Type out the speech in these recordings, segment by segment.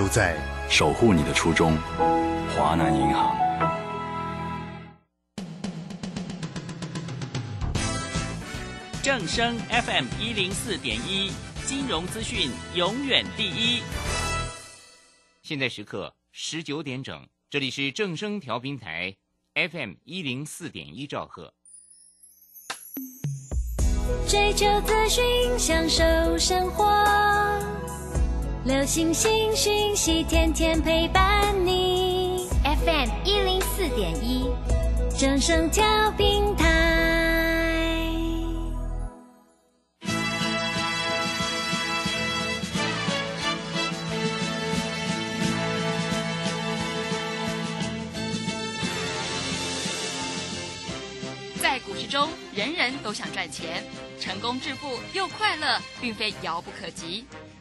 都在守护你的初衷。华南银行。正声 FM 一零四点一，金融资讯永远第一。现在时刻十九点整，这里是正声调频台 FM 一零四点一兆赫。追求资讯，享受生活，流星星讯息，天天陪伴你。FM 一零四点一，正声调平台。在股市中，人人都想赚钱，成功致富又快乐，并非遥不可及。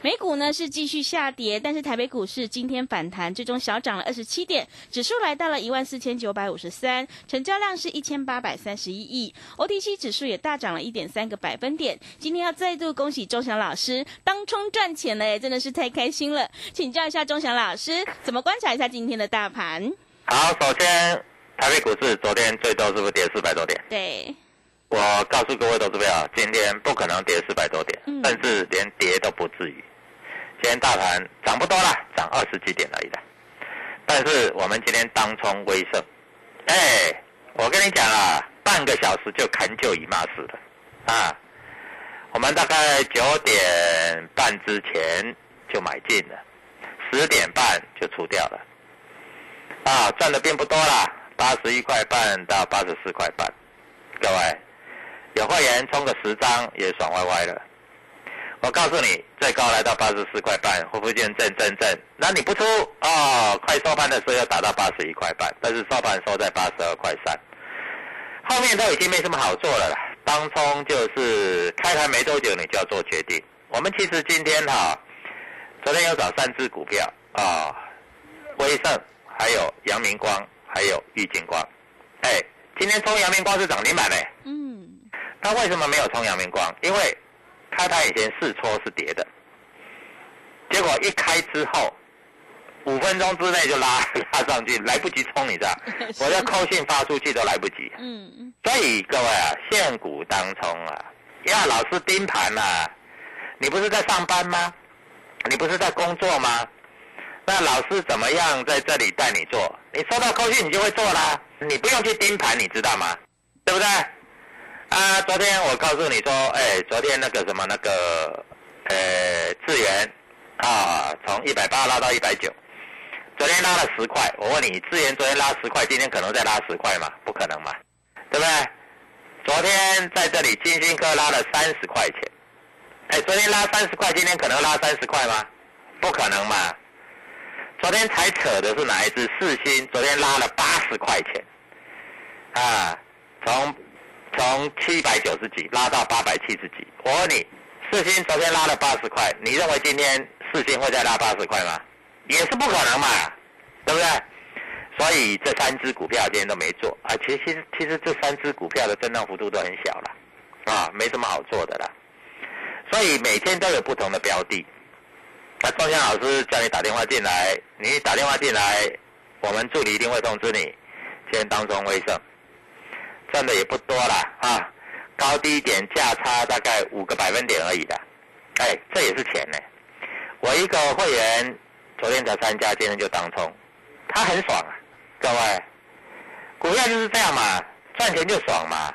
美股呢是继续下跌，但是台北股市今天反弹，最终小涨了二十七点，指数来到了一万四千九百五十三，成交量是一千八百三十一亿，OTC 指数也大涨了一点三个百分点。今天要再度恭喜钟祥老师当冲赚钱了，哎，真的是太开心了。请教一下钟祥老师，怎么观察一下今天的大盘？好，首先台北股市昨天最多是不是跌四百多点？对，我告诉各位投资朋友，今天不可能跌四百多点，嗯甚至连跌都不至于。今天大盘涨不多了，涨二十几点而已的。但是我们今天当冲威盛，哎，我跟你讲啊，半个小时就砍就以骂死了啊！我们大概九点半之前就买进了，十点半就出掉了，啊，赚的并不多啦，八十一块半到八十四块半，各位有会员冲个十张也爽歪歪了。我告诉你，最高来到八十四块半，会不会见震震震？那你不出哦，快收盘的时候要达到八十一块半，但是收盘收在八十二块三，后面都已经没什么好做了啦。当冲就是开盘没多久你就要做决定。我们其实今天哈、昨天有找三只股票啊，威盛，还有阳明光，还有玉金光。哎，今天冲阳明光是涨停板嘞。嗯，那为什么没有冲阳明光？因为开盘以前试搓是跌的，结果一开之后，五分钟之内就拉 拉上去，来不及冲，你知道？我要扣信发出去都来不及。嗯嗯，所以各位啊，现股当冲啊，要老师盯盘啊。你不是在上班吗？你不是在工作吗？那老师怎么样在这里带你做？你收到扣讯你就会做啦，你不用去盯盘，你知道吗？对不对？啊，昨天我告诉你说，哎，昨天那个什么那个，呃，智源啊，从一百八拉到一百九，昨天拉了十块。我问你，智源昨天拉十块，今天可能再拉十块吗？不可能嘛，对不对？昨天在这里金星科拉了三十块钱，哎，昨天拉三十块，今天可能拉三十块吗？不可能嘛。昨天才扯的是哪一只？四星昨天拉了八十块钱，啊，从从七百九十几拉到八百七十几。我问你，四星昨天拉了八十块，你认为今天四星会再拉八十块吗？也是不可能嘛，对不对？所以这三只股票今天都没做啊。其实其实其实这三只股票的震荡幅度都很小了，啊，没什么好做的啦。所以每天都有不同的标的。那钟祥老师叫你打电话进来，你打电话进来，我们助理一定会通知你今天当中威盛赚的也不多啦啊，高低点价差大概五个百分点而已的，哎，这也是钱呢。我一个会员昨天才参加，今天就当冲，他很爽啊，各位，股票就是这样嘛，赚钱就爽嘛，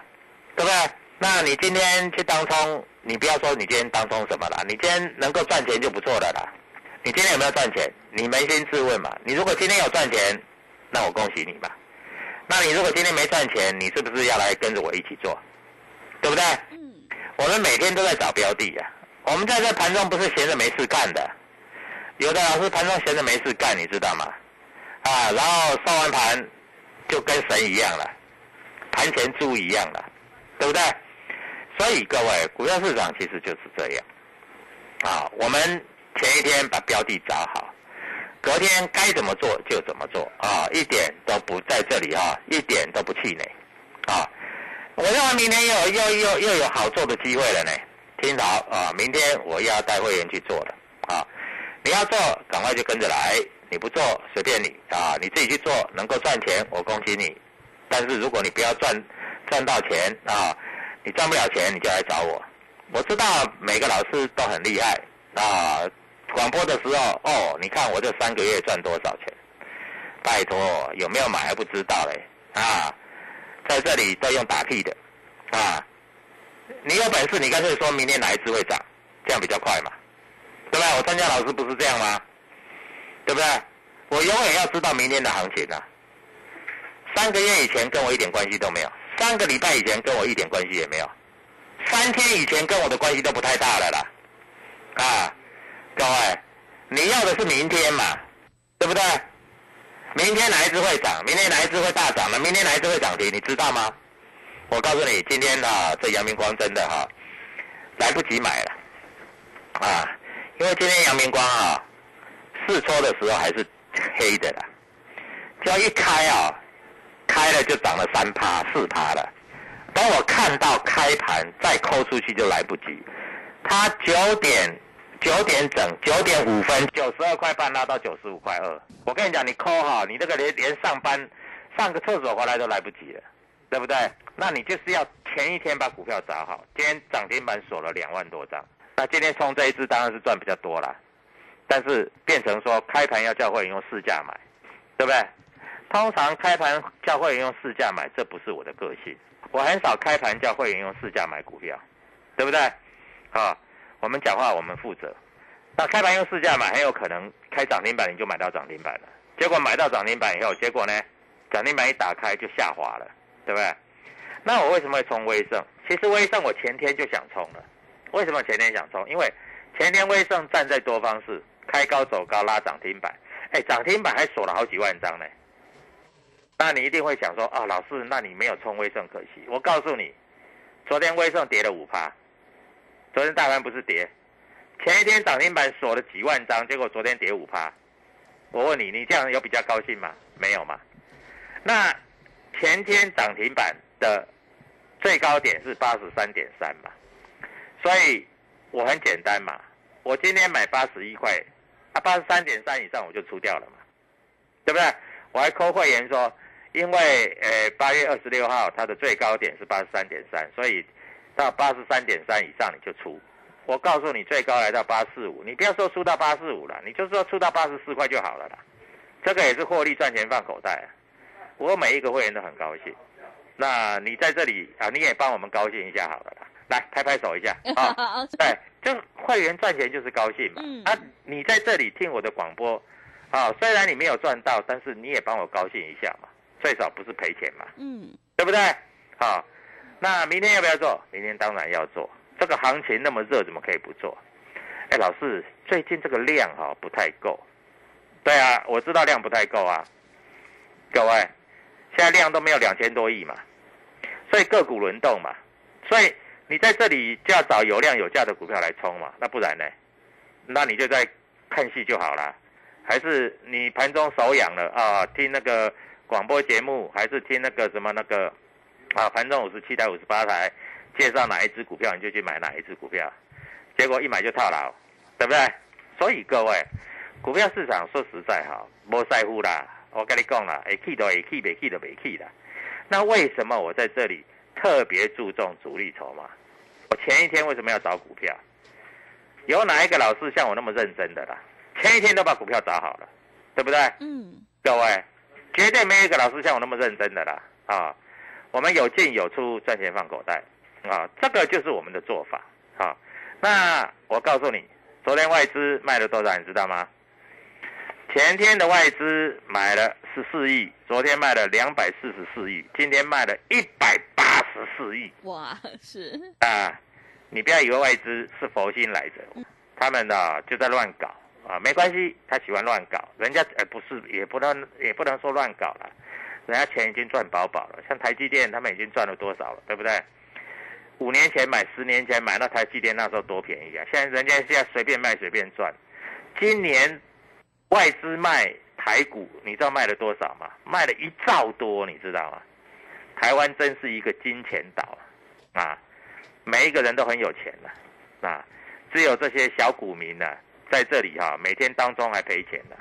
对不对？那你今天去当冲，你不要说你今天当冲什么了，你今天能够赚钱就不错了啦。你今天有没有赚钱？你扪心自问嘛。你如果今天有赚钱，那我恭喜你吧。那你如果今天没赚钱，你是不是要来跟着我一起做？对不对？嗯。我们每天都在找标的呀。我们在这盘中不是闲着没事干的。有的老师盘中闲着没事干，你知道吗？啊，然后收完盘就跟神一样了，盘前猪一样了，对不对？所以各位，股票市场其实就是这样。啊，我们。前一天把标的找好，隔天该怎么做就怎么做啊，一点都不在这里啊，一点都不气馁啊！我认为明天又又又又有好做的机会了呢。听好啊，明天我要带会员去做了啊！你要做，赶快就跟着来；你不做，随便你啊！你自己去做，能够赚钱，我恭喜你。但是如果你不要赚赚到钱啊，你赚不了钱，你就来找我。我知道每个老师都很厉害啊。广播的时候，哦，你看我这三个月赚多少钱？拜托，有没有买还不知道嘞？啊，在这里都用打屁的，啊，你有本事你干脆说明天哪一只会涨，这样比较快嘛，对不对？我参加老师不是这样吗？对不对？我永远要知道明天的行情啊。三个月以前跟我一点关系都没有，三个礼拜以前跟我一点关系也没有，三天以前跟我的关系都不太大了啦，啊。各位，你要的是明天嘛，对不对？明天哪一只会涨？明天哪一只会大涨呢？明天哪一只会涨停？你知道吗？我告诉你，今天啊，这阳明光真的哈，来不及买了啊，因为今天阳明光啊，试抽的时候还是黑的啦，只要一开啊，开了就涨了三趴四趴了。当我看到开盘再抠出去就来不及，它九点。九点整，九点五分，九十二块半拉到九十五块二。我跟你讲，你抠哈，你这个连连上班上个厕所回来都来不及了，对不对？那你就是要前一天把股票找好。今天涨停板锁了两万多张，那今天冲这一次当然是赚比较多了，但是变成说开盘要叫会员用市价买，对不对？通常开盘叫会员用市价买，这不是我的个性，我很少开盘叫会员用市价买股票，对不对？啊。我们讲话，我们负责。那开盘用市价买，很有可能开涨停板你就买到涨停板了。结果买到涨停板以后，结果呢，涨停板一打开就下滑了，对不对？那我为什么会冲威盛？其实威盛我前天就想冲了。为什么前天想冲？因为前天威盛站在多方式开高走高拉涨停板，哎，涨停板还锁了好几万张呢。那你一定会想说，啊，老师，那你没有冲威盛可惜。我告诉你，昨天威盛跌了五趴。昨天大盘不是跌，前一天涨停板锁了几万张，结果昨天跌五趴。我问你，你这样有比较高兴吗？没有嘛。那前天涨停板的最高点是八十三点三嘛，所以我很简单嘛，我今天买八十一块，啊八十三点三以上我就出掉了嘛，对不对？我还扣会员说，因为呃八月二十六号它的最高点是八十三点三，所以。到八十三点三以上你就出，我告诉你最高来到八四五，你不要说出到八四五了，你就说出到八十四块就好了啦。这个也是获利赚钱放口袋，我每一个会员都很高兴。那你在这里啊，你也帮我们高兴一下好了啦，来拍拍手一下 啊！对，就会员赚钱就是高兴嘛。啊，你在这里听我的广播，啊，虽然你没有赚到，但是你也帮我高兴一下嘛，最少不是赔钱嘛。嗯，对不对？好。那明天要不要做？明天当然要做。这个行情那么热，怎么可以不做？哎，老师，最近这个量哈不太够。对啊，我知道量不太够啊。各位，现在量都没有两千多亿嘛，所以个股轮动嘛，所以你在这里就要找有量有价的股票来冲嘛。那不然呢？那你就在看戏就好了。还是你盘中手痒了啊？听那个广播节目，还是听那个什么那个？啊，盘中五十七台、五十八台，介绍哪一只股票，你就去买哪一只股票，结果一买就套牢，对不对？所以各位，股票市场说实在哈，莫在乎啦，我跟你讲了，会去都会去，没去都没去啦。那为什么我在这里特别注重主力筹码？我前一天为什么要找股票？有哪一个老师像我那么认真的啦？前一天都把股票找好了，对不对？嗯，各位，绝对没有一个老师像我那么认真的啦！啊，我们有进有出，赚钱放口袋，啊，这个就是我们的做法。啊，那我告诉你，昨天外资卖了多少，你知道吗？前天的外资买了十四亿，昨天卖了两百四十四亿，今天卖了一百八十四亿。哇，是，啊，你不要以为外资是佛心来着，他们呢就在乱搞啊，没关系，他喜欢乱搞，人家呃不是，也不能也不能说乱搞了，人家钱已经赚饱饱了，像台积电他们已经赚了多少了，对不对？五年前买，十年前买，那台积电那时候多便宜啊！现在人家现在随便卖随便赚，今年外资卖台股，你知道卖了多少吗？卖了一兆多，你知道吗？台湾真是一个金钱岛啊！每一个人都很有钱的啊，只有这些小股民呢、在这里哈、每天当中还赔钱的，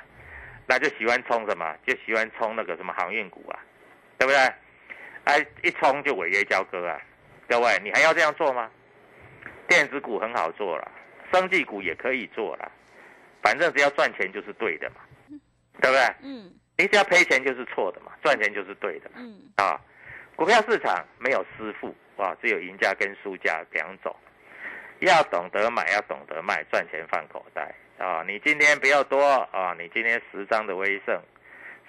那就喜欢冲什么？就喜欢冲那个什么航运股啊，对不对？哎，一冲就违约交割啊！各位，你还要这样做吗？电子股很好做了，生技股也可以做了，反正只要赚钱就是对的嘛，对不对？嗯你只要赔钱就是错的嘛，赚钱就是对的嘛。嗯啊，股票市场没有师傅啊，只有赢家跟输家两种。要懂得买，要懂得卖，赚钱放口袋啊！你今天不要多啊，你今天十张的威盛，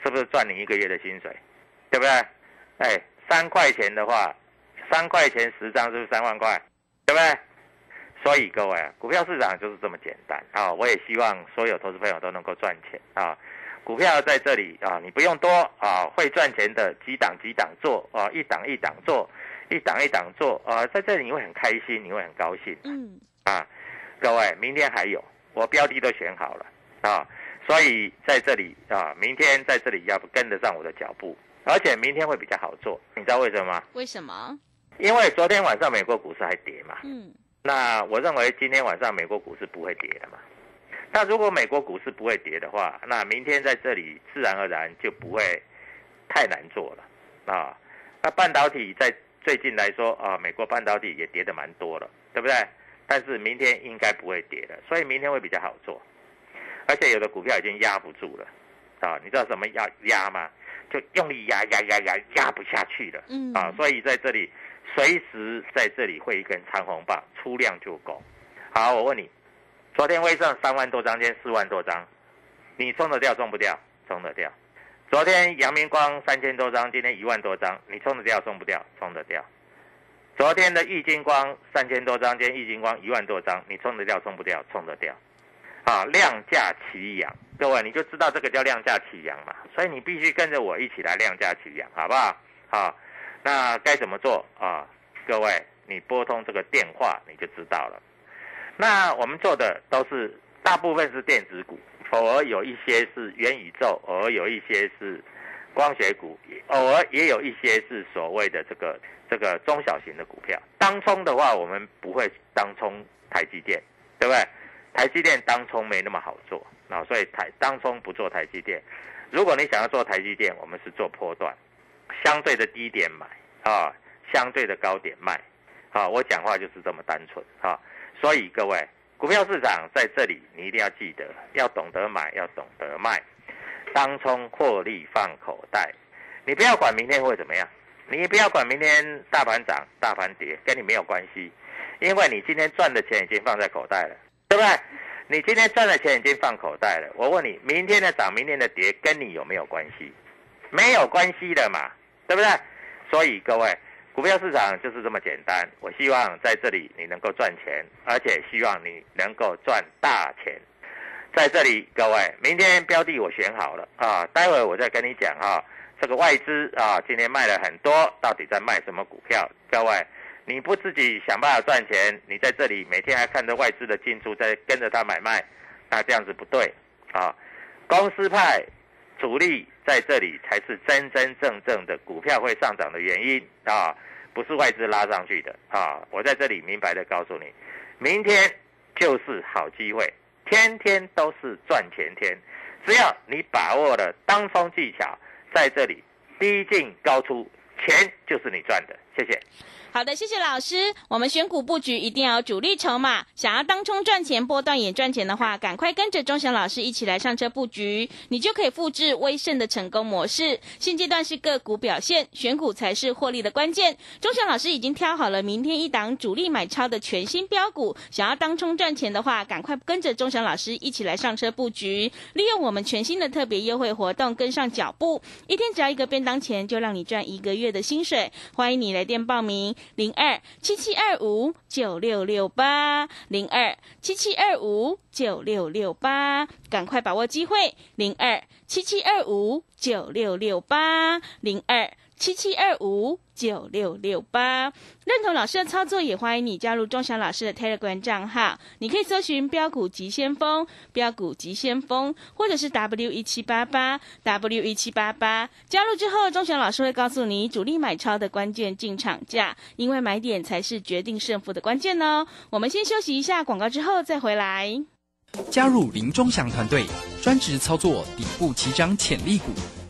是不是赚你一个月的薪水？对不对？哎，三块钱的话，三块钱十张是不是三万块？对不对？所以各位啊，股票市场就是这么简单啊！我也希望所有投资朋友都能够赚钱啊！股票在这里啊，你不用多啊，会赚钱的几档几档做啊，一档一档做，一档一档做啊，在这里你会很开心，你会很高兴嗯啊！各位，明天还有，我标的都选好了啊，所以在这里啊，明天在这里要跟得上我的脚步，而且明天会比较好做，你知道为什么吗？为什么？因为昨天晚上美国股市还跌嘛，嗯那我认为今天晚上美国股市不会跌的嘛。那如果美国股市不会跌的话，那明天在这里自然而然就不会太难做了啊。那半导体在最近来说啊，美国半导体也跌得蛮多了，对不对？但是明天应该不会跌的，所以明天会比较好做。而且有的股票已经压不住了啊，你知道什么压压吗？就用力压压压压压不下去了。嗯啊，所以在这里随时在这里会一根长红棒，出量就够。好，我问你，昨天微上三万多张，今天四万多张，你冲得掉冲不掉？冲得掉。昨天阳明光三千多张，今天一万多张，你冲得掉冲不掉？冲得掉。昨天的易金光三千多张，今天易金光一万多张，你冲得掉冲不掉？冲得掉。啊，量价齐扬，各位你就知道这个叫量价齐扬嘛，所以你必须跟着我一起来量价齐扬，好不好？好，那该怎么做啊？各位，你拨通这个电话你就知道了。那我们做的都是大部分是电子股，偶尔有一些是元宇宙，偶尔有一些是光学股，偶尔也有一些是所谓的这个这个中小型的股票。当冲的话，我们不会当冲台积电，对不对？台积电当冲没那么好做，啊，所以台当冲不做台积电。如果你想要做台积电，我们是做波段，相对的低点买啊，相对的高点卖，啊，我讲话就是这么单纯啊。所以各位，股票市场在这里，你一定要记得，要懂得买，要懂得卖，当冲获利放口袋。你不要管明天会怎么样，你不要管明天大盘涨、大盘跌，跟你没有关系，因为你今天赚的钱已经放在口袋了，对不对？你今天赚的钱已经放口袋了。我问你，明天的涨、明天的跌，跟你有没有关系？没有关系的嘛，对不对？所以各位，股票市场就是这么简单。我希望在这里你能够赚钱，而且希望你能够赚大钱。在这里，各位，明天标的我选好了啊，待会我再跟你讲啊，这个外资啊，今天卖了很多，到底在卖什么股票？各位，你不自己想办法赚钱，你在这里每天还看着外资的进出，在跟着他买卖，那这样子不对啊。公司派主力在这里才是真真正正的股票会上涨的原因啊，不是外资拉上去的啊。我在这里明白的告诉你，明天就是好机会，天天都是赚钱天，只要你把握了当冲技巧，在这里低进高出，钱就是你赚的。谢谢。好的，谢谢老师。我们选股布局一定要有主力筹码，想要当冲赚钱、波段也赚钱的话，赶快跟着钟祥老师一起来上车布局，你就可以复制威盛的成功模式。现阶段是个股表现，选股才是获利的关键。钟祥老师已经挑好了明天一档主力买超的全新标股，想要当冲赚钱的话，赶快跟着钟祥老师一起来上车布局，利用我们全新的特别优惠活动跟上脚步，一天只要一个便当钱，就让你赚一个月的薪水。欢迎你来电报名。零二七七二五九六六八，零二七七二五九六六八，赶快把握机会，零二七七二五九六六八，零二。七七二五九六六八，认同老师的操作，也欢迎你加入钟祥老师的 Telegram 账号。你可以搜寻“标股急先锋”、“标股急先锋”，或者是 W 一七八八 W 一七八八。加入之后，钟祥老师会告诉你主力买超的关键进场价，因为买点才是决定胜负的关键哦。我们先休息一下广告，之后再回来。加入林钟祥团队，专职操作底部起涨潜力股。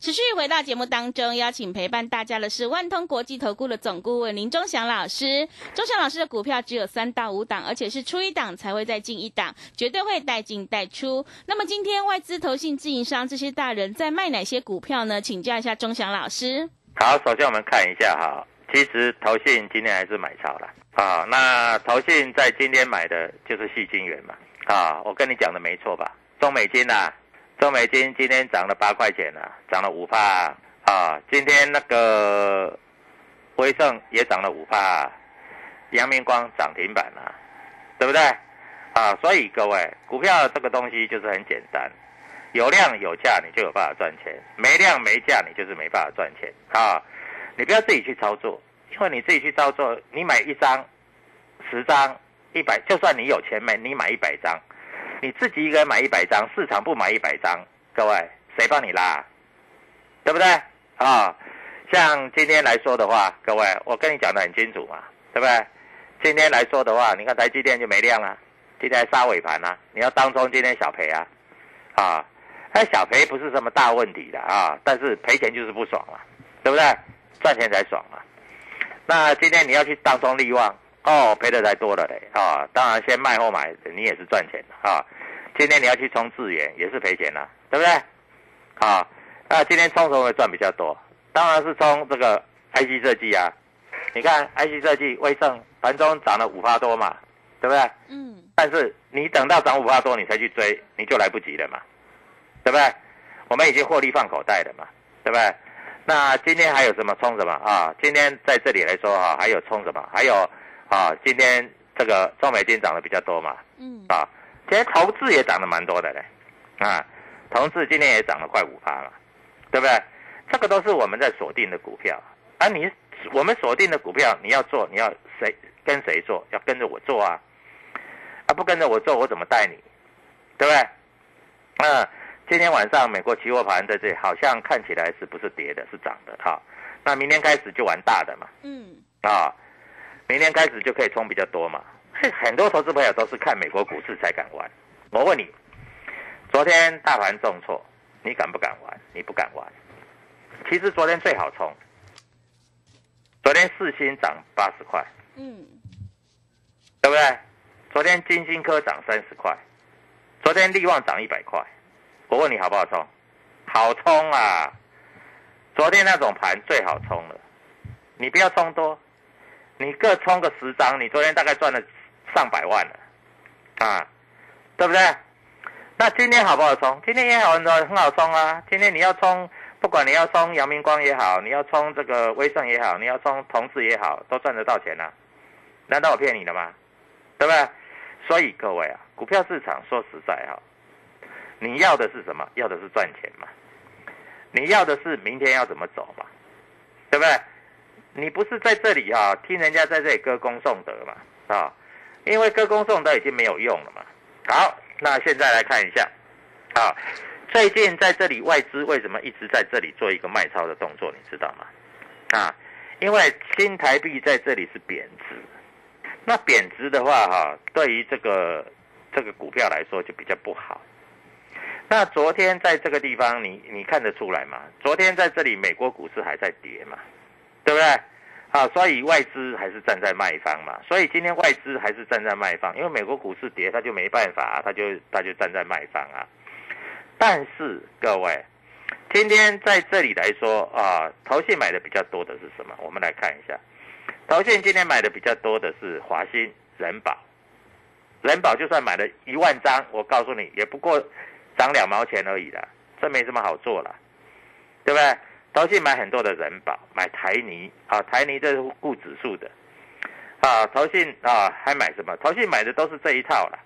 持续回到节目当中，邀请陪伴大家的是万通国际投顾的总顾问林忠祥老师。忠祥老师的股票只有三到五档，而且是出一档才会再进一档，绝对会带进带出。那么今天外资、投信、自营商这些大人在卖哪些股票呢？请教一下忠祥老师。好，首先我们看一下哈，其实投信今天还是买超了啊。那投信在今天买的就是细金元嘛啊，我跟你讲的没错吧？中美金呐。中美金今天涨了八块钱了，涨了五帕啊！今天那个威盛也涨了五帕，阳明光涨停板了，对不对？啊，所以各位，股票这个东西就是很简单，有量有价你就有办法赚钱，没量没价你就是没办法赚钱啊！你不要自己去操作，因为你自己去操作，你买一张、十张、一百，就算你有钱买，你买一百张。你自己一个人买一百张，市场不买一百张，各位谁帮你拉？对不对？啊，像今天来说的话，各位我跟你讲的很清楚嘛，对不对？今天来说的话，你看台积电就没量了，今天杀尾盘啊，你要当中今天小赔啊，啊，那小赔不是什么大问题的啊，但是赔钱就是不爽了，对不对？赚钱才爽嘛。那今天你要去当中利旺。哦，赔的才多了嘞啊！当然，先卖后买，你也是赚钱的啊。今天你要去冲智源，也是赔钱了，对不对？啊，那今天冲什么会赚比较多？当然是冲这个 IC 设计啊。你看 IC 设计，威盛盘中涨了五趴多嘛，对不对？嗯。但是你等到涨五趴多，你才去追，你就来不及了嘛，对不对？我们已经获利放口袋了嘛，对不对？那今天还有什么冲什么啊？今天在这里来说啊，还有冲什么？还有。啊，今天这个中美金涨得比较多嘛，嗯，啊，今天投资也涨得蛮多的嘞，啊，投资今天也涨了快五趴了，对不对？这个都是我们在锁定的股票，啊你我们锁定的股票，你要做，你要谁跟谁做，要跟着我做啊，啊，不跟着我做，我怎么带你，对不对？那今天晚上美国期货盘在这里，好像看起来是不是跌的，是涨的哈，那明天开始就玩大的嘛，嗯，啊。明天开始就可以冲比较多嘛？很多投资朋友都是看美国股市才敢玩。我问你，昨天大盘重挫，你敢不敢玩？你不敢玩。其实昨天最好冲。昨天四星涨八十块，嗯，对不对？昨天金星科涨三十块，昨天力旺涨一百块。我问你好不好冲？好冲啊！昨天那种盘最好冲了，你不要冲多。你各充个十张，你昨天大概赚了上百万了，啊，对不对？那今天好不好充？今天也好很多很好充啊！今天你要充，不管你要充阳明光也好，你要充这个威盛也好，你要充同志也好，都赚得到钱啊！难道我骗你的吗？对不对？所以各位啊，股票市场说实在哈，你要的是什么？要的是赚钱嘛？你要的是明天要怎么走嘛？对不对？你不是在这里啊，听人家在这里歌功颂德嘛啊？因为歌功颂德已经没有用了嘛。好，那现在来看一下啊，最近在这里外资为什么一直在这里做一个卖超的动作，你知道吗？啊，因为新台币在这里是贬值，那贬值的话哈，对于这个这个股票来说就比较不好。那昨天在这个地方，你你看得出来吗？昨天在这里，美国股市还在跌嘛，对不对？啊，所以外资还是站在卖方嘛。所以今天外资还是站在卖方，因为美国股市跌，他就没办法，他就他就站在卖方啊。但是各位，今天在这里来说啊，投信买的比较多的是什么？我们来看一下，投信今天买的比较多的是华兴、人保。人保就算买了一万张，我告诉你，也不过。涨两毛钱而已的，这没什么好做了，对不对？投信买很多的人保，买台泥啊，台泥这是固指数的啊。投信啊，还买什么？投信买的都是这一套了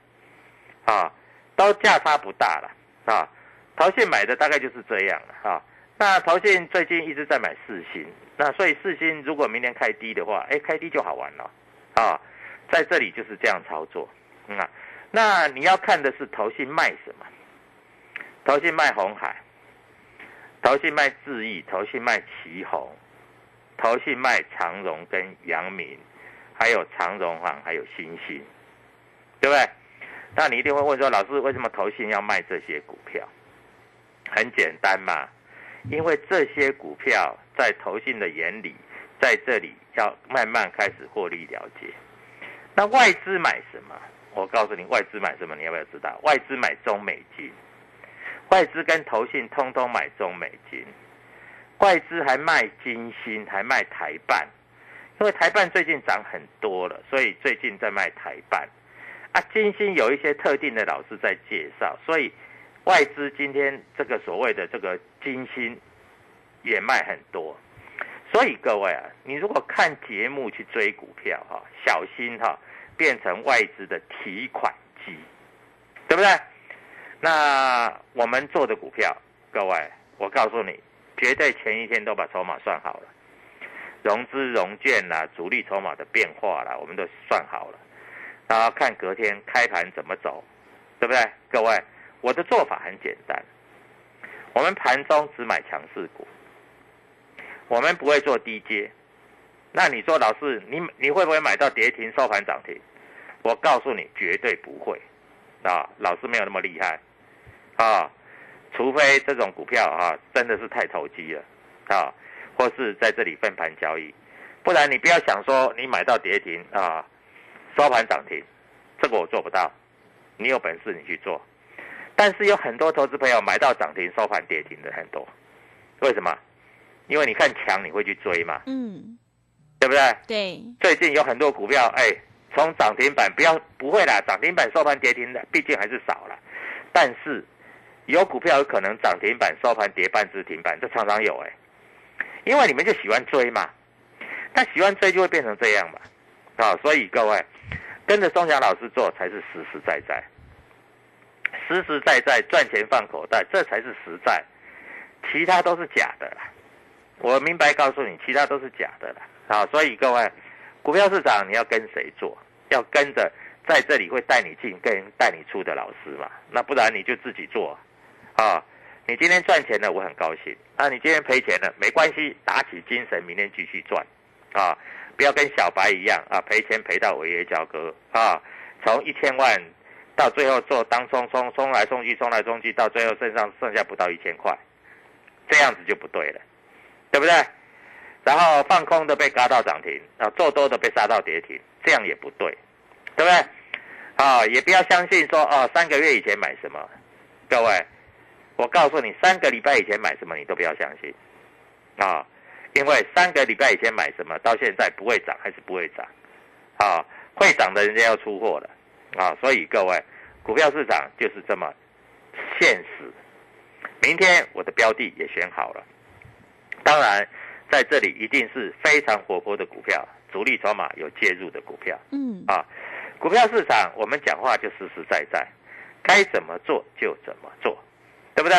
啊，都价差不大了啊。投信买的大概就是这样了啊。那投信最近一直在买四星，那所以四星如果明天开低的话，哎，开低就好玩了啊。在这里就是这样操作啊。那你要看的是投信卖什么？投信卖红海，投信卖智毅，投信卖旗宏，投信卖长荣跟阳明，还有长荣行，还有新兴，对不对？那你一定会问说，老师为什么投信要卖这些股票？很简单嘛，因为这些股票在投信的眼里，在这里要慢慢开始获利了结。那外资买什么？我告诉你，外资买什么？你要不要知道？外资买中美金。外资跟投信通通买中美金，外资还卖金星，还卖台办，因为台办最近涨很多了，所以最近在卖台办。啊，金星有一些特定的老师在介绍，所以外资今天这个所谓的这个金星也卖很多。所以各位啊，你如果看节目去追股票哈，小心哈，变成外资的提款机，对不对？那我们做的股票，各位，我告诉你，绝对前一天都把筹码算好了，融资融券啦，主力筹码的变化啦，我们都算好了，然后看隔天开盘怎么走，对不对？各位，我的做法很简单，我们盘中只买强势股，我们不会做低阶。那你说老师，你你会不会买到跌停收盘涨停？我告诉你，绝对不会，啊，老师没有那么厉害。啊，除非这种股票啊真的是太投机了，啊，或是在这里分盘交易，不然你不要想说你买到跌停啊，收盘涨停，这个我做不到。你有本事你去做，但是有很多投资朋友买到涨停收盘跌停的很多，为什么？因为你看强你会去追嘛，嗯，对不对？对。最近有很多股票，哎，从涨停板不要不会啦，涨停板收盘跌停的毕竟还是少了，但是。有股票有可能涨停板收盘跌半只停板，这常常有哎，因为你们就喜欢追嘛，那喜欢追就会变成这样嘛，啊，所以各位跟着钟祥老师做才是实实在在，实实在在赚钱放口袋，这才是实在，其他都是假的啦。我明白告诉你，其他都是假的啦，啊，所以各位股票市场你要跟谁做？要跟着在这里会带你进跟带你出的老师嘛，那不然你就自己做。啊你今天赚钱了，我很高兴。啊，你今天赔钱了，没关系，打起精神，明天继续赚。啊，不要跟小白一样啊，赔钱赔到违约交割啊。从一千万到最后做当冲冲冲来冲去，冲来冲去，到最后身上剩下不到一千块，这样子就不对了，对不对？然后放空的被嘎到涨停，啊，做多的被杀到跌停，这样也不对，对不对？啊，也不要相信说哦，三个月以前买什么，各位。我告诉你，三个礼拜以前买什么，你都不要相信，啊，因为三个礼拜以前买什么，到现在不会涨还是不会涨，啊，会涨的人家要出货了，啊，所以各位，股票市场就是这么现实。明天我的标的也选好了，当然在这里一定是非常活泼的股票，主力筹码有介入的股票，嗯，啊，股票市场我们讲话就实实在在，该怎么做就怎么做。对不对？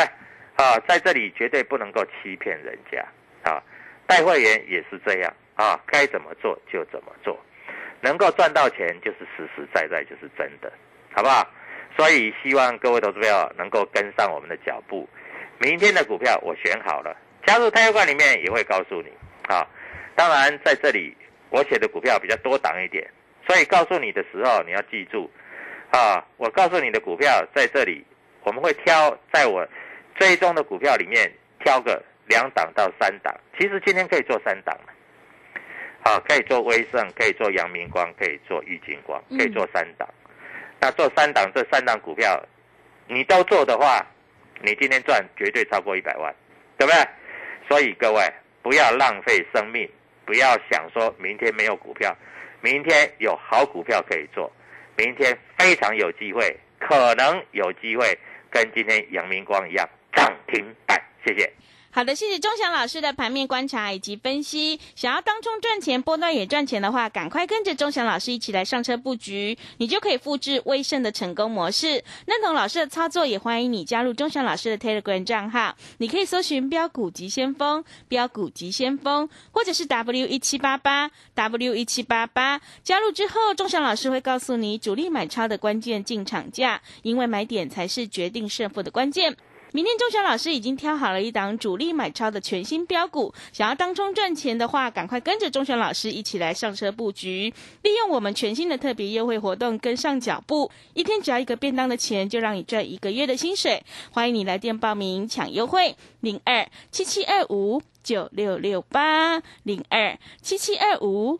啊，在这里绝对不能够欺骗人家啊！带会员也是这样啊，该怎么做就怎么做，能够赚到钱就是实实在在就是真的，好不好？所以希望各位投资友能够跟上我们的脚步。明天的股票我选好了，加入太阳馆里面也会告诉你啊。当然在这里我写的股票比较多档一点，所以告诉你的时候你要记住啊。我告诉你的股票在这里，我们会挑在我追踪的股票里面挑个两档到三档。其实今天可以做三档啊，可以做威盛，可以做阳明光，可以做玉金光，可以做三档。那做三档，这三档股票，你都做的话，你今天赚绝对超过一百万，对不对？所以各位不要浪费生命，不要想说明天没有股票，明天有好股票可以做，明天非常有机会，可能有机会跟今天阳明光一样涨停板。谢谢。好的，谢谢钟祥老师的盘面观察以及分析。想要当中赚钱、波段也赚钱的话，赶快跟着钟祥老师一起来上车布局，你就可以复制威盛的成功模式。认同老师的操作，也欢迎你加入钟祥老师的 Telegram 账号。你可以搜寻“标股急先锋”、“标股急先锋”，或者是 W 一七八八 W 一七八八。加入之后，钟祥老师会告诉你主力买超的关键进场价，因为买点才是决定胜负的关键。明天钟祥老师已经挑好了一档主力买超的全新标股，想要当中赚钱的话，赶快跟着钟祥老师一起来上车布局，利用我们全新的特别优惠活动跟上脚步，一天只要一个便当的钱，就让你赚一个月的薪水。欢迎你来电报名抢优惠，零二七七二五九六六八零二七七二五。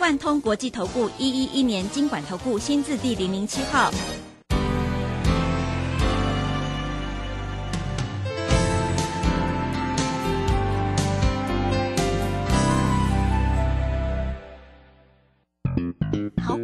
万通国际投顾一一一年经管投顾新字第零零七号。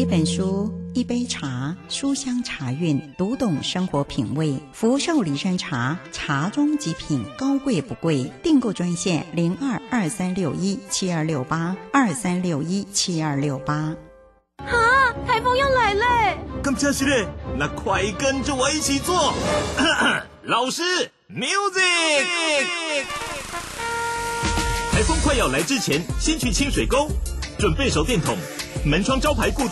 一本书，一杯茶，书香茶韵，读懂生活品味。福寿礼山茶，茶中极品，高贵不贵。订购专线零二二三六一七二六八二三六一七二六八。啊，台风要来嘞！更加是嘞，那快跟着我一起做。老师，music。台风快要来之前，先去清水沟，准备手电筒，门窗招牌固定。